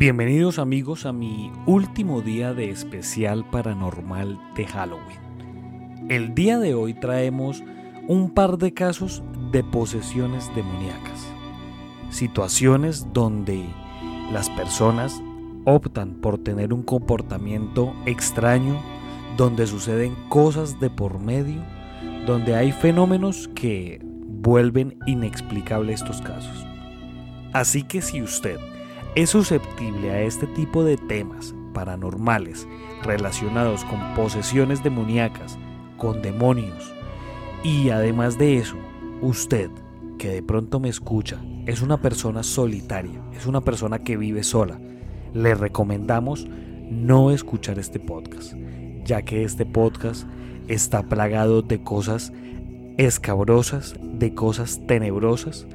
Bienvenidos amigos a mi último día de especial paranormal de Halloween. El día de hoy traemos un par de casos de posesiones demoníacas. Situaciones donde las personas optan por tener un comportamiento extraño, donde suceden cosas de por medio, donde hay fenómenos que vuelven inexplicables estos casos. Así que si usted es susceptible a este tipo de temas paranormales relacionados con posesiones demoníacas, con demonios, y además de eso, usted que de pronto me escucha es una persona solitaria, es una persona que vive sola, le recomendamos no escuchar este podcast, ya que este podcast está plagado de cosas escabrosas, de cosas tenebrosas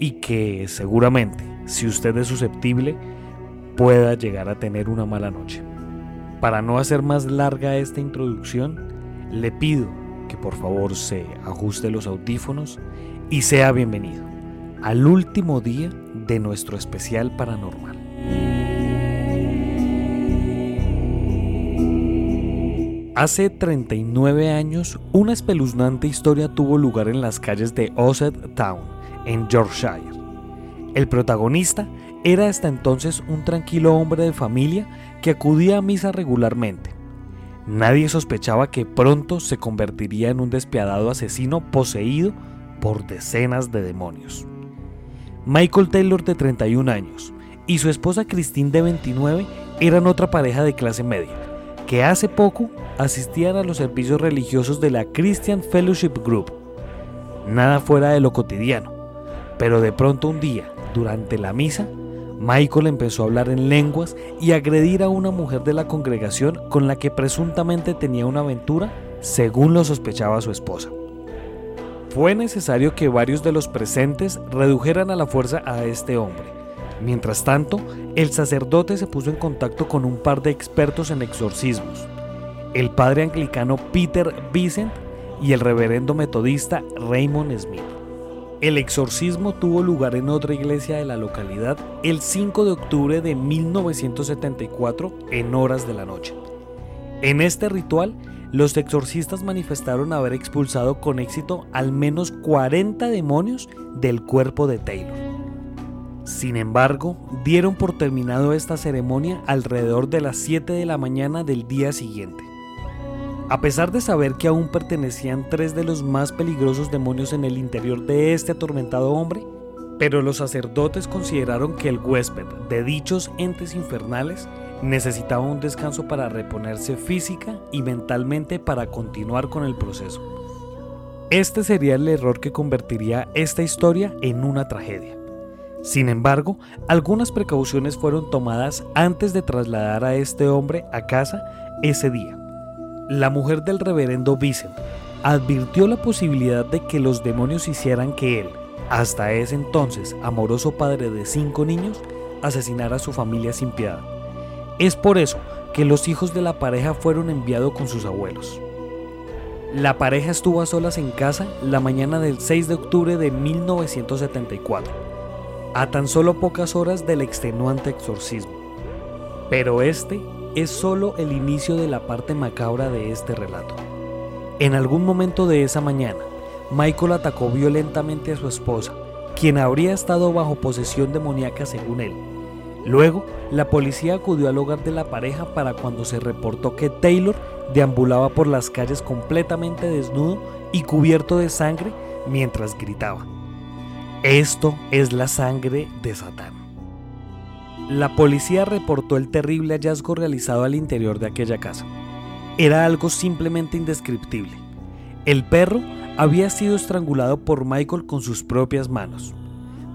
y que seguramente si usted es susceptible, pueda llegar a tener una mala noche. Para no hacer más larga esta introducción, le pido que por favor se ajuste los audífonos y sea bienvenido al último día de nuestro especial paranormal. Hace 39 años, una espeluznante historia tuvo lugar en las calles de Osset Town, en Yorkshire. El protagonista era hasta entonces un tranquilo hombre de familia que acudía a misa regularmente. Nadie sospechaba que pronto se convertiría en un despiadado asesino poseído por decenas de demonios. Michael Taylor de 31 años y su esposa Christine de 29 eran otra pareja de clase media, que hace poco asistían a los servicios religiosos de la Christian Fellowship Group. Nada fuera de lo cotidiano, pero de pronto un día, durante la misa, Michael empezó a hablar en lenguas y agredir a una mujer de la congregación con la que presuntamente tenía una aventura, según lo sospechaba su esposa. Fue necesario que varios de los presentes redujeran a la fuerza a este hombre. Mientras tanto, el sacerdote se puso en contacto con un par de expertos en exorcismos, el padre anglicano Peter Vincent y el reverendo metodista Raymond Smith. El exorcismo tuvo lugar en otra iglesia de la localidad el 5 de octubre de 1974 en horas de la noche. En este ritual, los exorcistas manifestaron haber expulsado con éxito al menos 40 demonios del cuerpo de Taylor. Sin embargo, dieron por terminado esta ceremonia alrededor de las 7 de la mañana del día siguiente. A pesar de saber que aún pertenecían tres de los más peligrosos demonios en el interior de este atormentado hombre, pero los sacerdotes consideraron que el huésped de dichos entes infernales necesitaba un descanso para reponerse física y mentalmente para continuar con el proceso. Este sería el error que convertiría esta historia en una tragedia. Sin embargo, algunas precauciones fueron tomadas antes de trasladar a este hombre a casa ese día. La mujer del reverendo Vincent advirtió la posibilidad de que los demonios hicieran que él, hasta ese entonces amoroso padre de cinco niños, asesinara a su familia sin piedad. Es por eso que los hijos de la pareja fueron enviados con sus abuelos. La pareja estuvo a solas en casa la mañana del 6 de octubre de 1974, a tan solo pocas horas del extenuante exorcismo. Pero este es solo el inicio de la parte macabra de este relato. En algún momento de esa mañana, Michael atacó violentamente a su esposa, quien habría estado bajo posesión demoníaca según él. Luego, la policía acudió al hogar de la pareja para cuando se reportó que Taylor deambulaba por las calles completamente desnudo y cubierto de sangre mientras gritaba. Esto es la sangre de Satán. La policía reportó el terrible hallazgo realizado al interior de aquella casa. Era algo simplemente indescriptible. El perro había sido estrangulado por Michael con sus propias manos.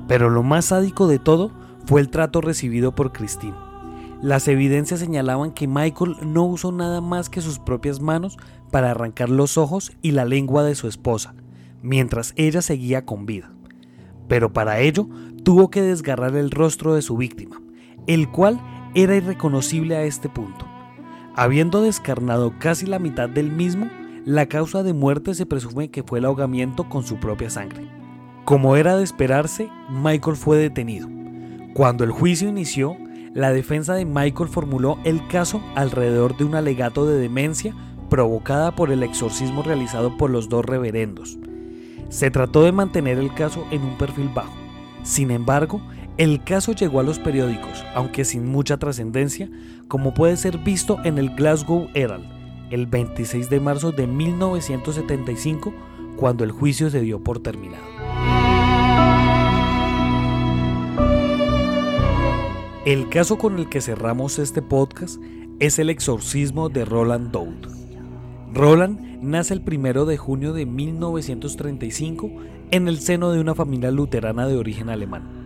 Pero lo más sádico de todo fue el trato recibido por Christine. Las evidencias señalaban que Michael no usó nada más que sus propias manos para arrancar los ojos y la lengua de su esposa, mientras ella seguía con vida. Pero para ello tuvo que desgarrar el rostro de su víctima, el cual era irreconocible a este punto. Habiendo descarnado casi la mitad del mismo, la causa de muerte se presume que fue el ahogamiento con su propia sangre. Como era de esperarse, Michael fue detenido. Cuando el juicio inició, la defensa de Michael formuló el caso alrededor de un alegato de demencia provocada por el exorcismo realizado por los dos reverendos. Se trató de mantener el caso en un perfil bajo. Sin embargo, el caso llegó a los periódicos, aunque sin mucha trascendencia, como puede ser visto en el Glasgow Herald, el 26 de marzo de 1975, cuando el juicio se dio por terminado. El caso con el que cerramos este podcast es el exorcismo de Roland Doud. Roland nace el 1 de junio de 1935 en el seno de una familia luterana de origen alemán.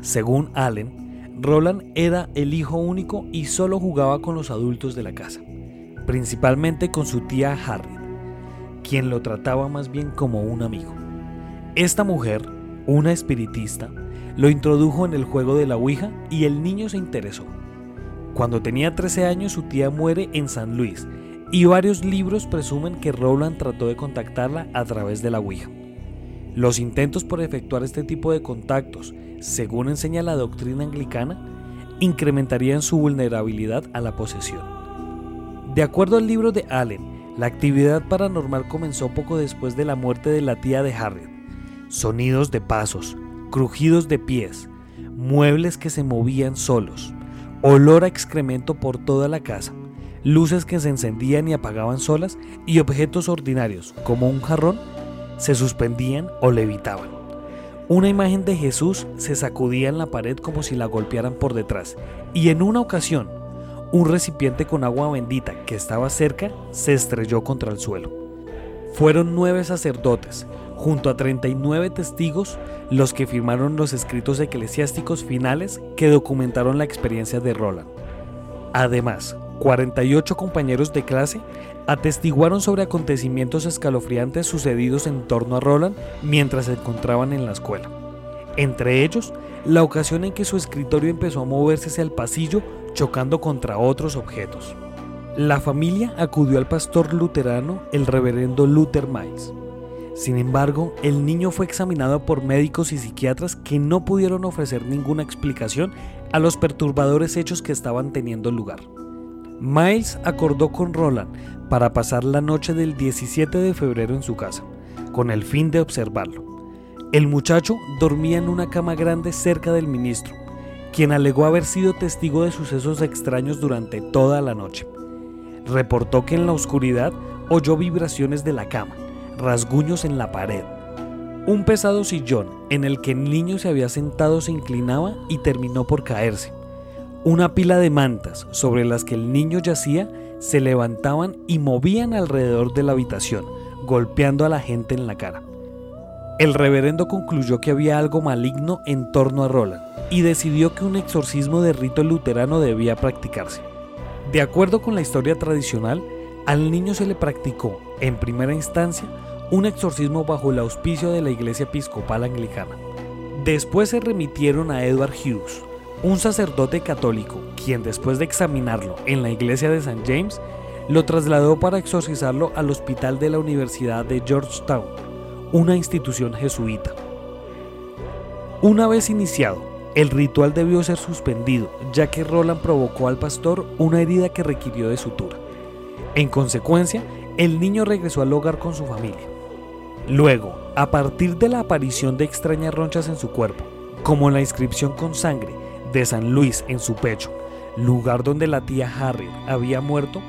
Según Allen, Roland era el hijo único y solo jugaba con los adultos de la casa, principalmente con su tía Harriet, quien lo trataba más bien como un amigo. Esta mujer, una espiritista, lo introdujo en el juego de la Ouija y el niño se interesó. Cuando tenía 13 años su tía muere en San Luis y varios libros presumen que Rowland trató de contactarla a través de la Ouija. Los intentos por efectuar este tipo de contactos, según enseña la doctrina anglicana, incrementarían su vulnerabilidad a la posesión. De acuerdo al libro de Allen, la actividad paranormal comenzó poco después de la muerte de la tía de Harriet. Sonidos de pasos, crujidos de pies, muebles que se movían solos, olor a excremento por toda la casa, luces que se encendían y apagaban solas y objetos ordinarios, como un jarrón, se suspendían o levitaban. Una imagen de Jesús se sacudía en la pared como si la golpearan por detrás, y en una ocasión, un recipiente con agua bendita que estaba cerca se estrelló contra el suelo. Fueron nueve sacerdotes, junto a 39 testigos, los que firmaron los escritos eclesiásticos finales que documentaron la experiencia de Roland. Además, 48 compañeros de clase atestiguaron sobre acontecimientos escalofriantes sucedidos en torno a Roland mientras se encontraban en la escuela. Entre ellos, la ocasión en que su escritorio empezó a moverse hacia el pasillo chocando contra otros objetos. La familia acudió al pastor luterano, el reverendo Luther Miles. Sin embargo, el niño fue examinado por médicos y psiquiatras que no pudieron ofrecer ninguna explicación a los perturbadores hechos que estaban teniendo lugar. Miles acordó con Roland para pasar la noche del 17 de febrero en su casa, con el fin de observarlo. El muchacho dormía en una cama grande cerca del ministro, quien alegó haber sido testigo de sucesos extraños durante toda la noche. Reportó que en la oscuridad oyó vibraciones de la cama rasguños en la pared. Un pesado sillón en el que el niño se había sentado se inclinaba y terminó por caerse. Una pila de mantas sobre las que el niño yacía se levantaban y movían alrededor de la habitación, golpeando a la gente en la cara. El reverendo concluyó que había algo maligno en torno a Roland y decidió que un exorcismo de rito luterano debía practicarse. De acuerdo con la historia tradicional, al niño se le practicó, en primera instancia, un exorcismo bajo el auspicio de la Iglesia Episcopal Anglicana. Después se remitieron a Edward Hughes, un sacerdote católico, quien después de examinarlo en la iglesia de St. James, lo trasladó para exorcizarlo al hospital de la Universidad de Georgetown, una institución jesuita. Una vez iniciado, el ritual debió ser suspendido, ya que Roland provocó al pastor una herida que requirió de sutura. En consecuencia, el niño regresó al hogar con su familia. Luego, a partir de la aparición de extrañas ronchas en su cuerpo, como la inscripción con sangre de San Luis en su pecho, lugar donde la tía Harriet había muerto,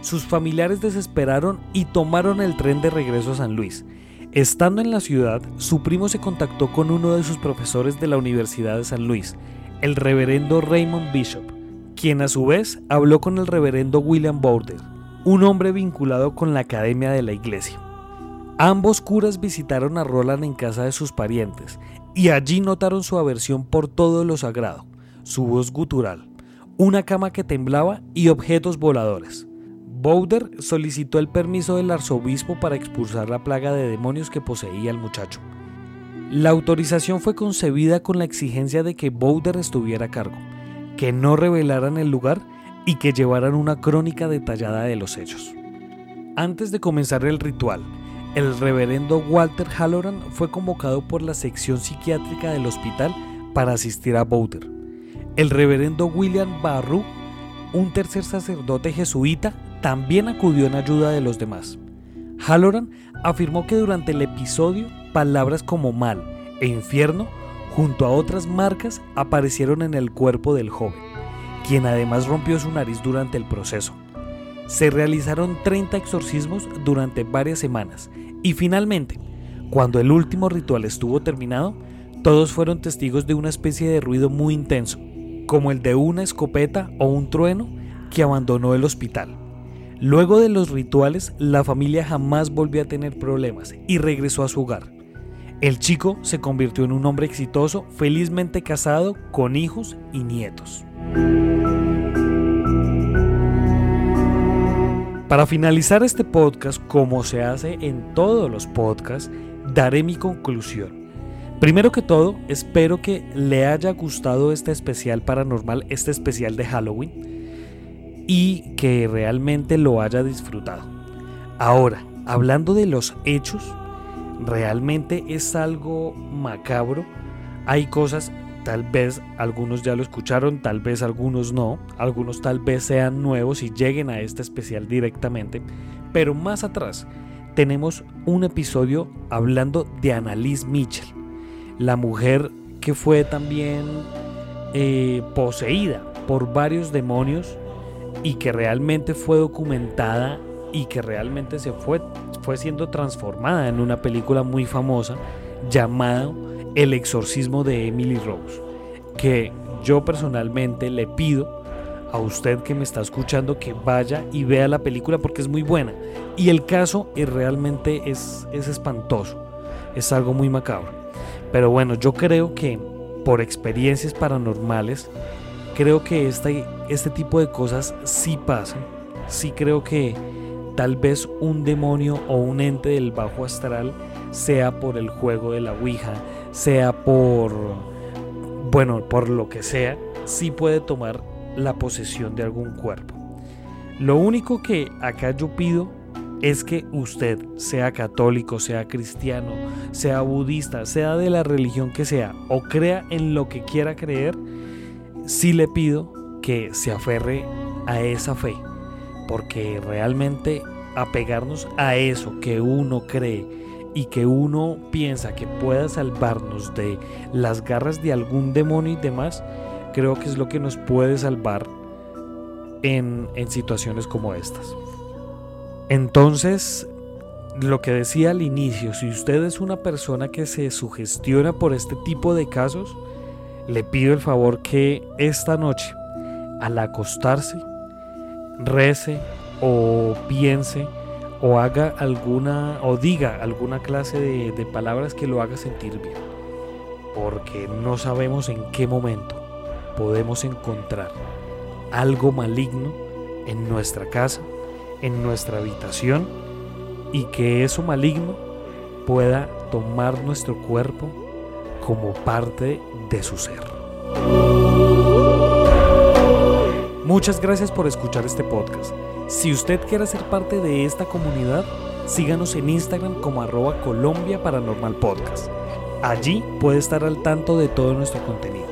sus familiares desesperaron y tomaron el tren de regreso a San Luis. Estando en la ciudad, su primo se contactó con uno de sus profesores de la Universidad de San Luis, el reverendo Raymond Bishop, quien a su vez habló con el reverendo William Bowder, un hombre vinculado con la academia de la iglesia. Ambos curas visitaron a Roland en casa de sus parientes y allí notaron su aversión por todo lo sagrado, su voz gutural, una cama que temblaba y objetos voladores. Bowder solicitó el permiso del arzobispo para expulsar la plaga de demonios que poseía el muchacho. La autorización fue concebida con la exigencia de que Bowder estuviera a cargo, que no revelaran el lugar y que llevaran una crónica detallada de los hechos. Antes de comenzar el ritual, el reverendo Walter Halloran fue convocado por la sección psiquiátrica del hospital para asistir a Bowder. El reverendo William Barru, un tercer sacerdote jesuita, también acudió en ayuda de los demás. Halloran afirmó que durante el episodio palabras como mal e infierno, junto a otras marcas, aparecieron en el cuerpo del joven, quien además rompió su nariz durante el proceso. Se realizaron 30 exorcismos durante varias semanas y finalmente, cuando el último ritual estuvo terminado, todos fueron testigos de una especie de ruido muy intenso, como el de una escopeta o un trueno que abandonó el hospital. Luego de los rituales, la familia jamás volvió a tener problemas y regresó a su hogar. El chico se convirtió en un hombre exitoso, felizmente casado, con hijos y nietos. Para finalizar este podcast, como se hace en todos los podcasts, daré mi conclusión. Primero que todo, espero que le haya gustado este especial paranormal, este especial de Halloween y que realmente lo haya disfrutado. Ahora, hablando de los hechos, realmente es algo macabro. Hay cosas, tal vez algunos ya lo escucharon, tal vez algunos no, algunos tal vez sean nuevos y lleguen a este especial directamente, pero más atrás tenemos un episodio hablando de Annalise Mitchell, la mujer que fue también eh, poseída por varios demonios y que realmente fue documentada y que realmente se fue, fue siendo transformada en una película muy famosa llamada El exorcismo de Emily Rose, que yo personalmente le pido a usted que me está escuchando que vaya y vea la película porque es muy buena. Y el caso es realmente es, es espantoso, es algo muy macabro. Pero bueno, yo creo que por experiencias paranormales creo que este, este tipo de cosas sí pasan. Sí creo que tal vez un demonio o un ente del bajo astral sea por el juego de la Ouija, sea por, bueno, por lo que sea, sí puede tomar la posesión de algún cuerpo. Lo único que acá yo pido es que usted, sea católico, sea cristiano, sea budista, sea de la religión que sea, o crea en lo que quiera creer, sí le pido que se aferre a esa fe, porque realmente apegarnos a eso que uno cree y que uno piensa que pueda salvarnos de las garras de algún demonio y demás, creo que es lo que nos puede salvar en, en situaciones como estas. Entonces, lo que decía al inicio, si usted es una persona que se sugestiona por este tipo de casos, le pido el favor que esta noche, al acostarse, rece o piense o haga alguna o diga alguna clase de, de palabras que lo haga sentir bien. Porque no sabemos en qué momento podemos encontrar algo maligno en nuestra casa, en nuestra habitación y que eso maligno pueda tomar nuestro cuerpo como parte de su ser. Muchas gracias por escuchar este podcast. Si usted quiere ser parte de esta comunidad, síganos en Instagram como arroba Colombia Paranormal Podcast. Allí puede estar al tanto de todo nuestro contenido.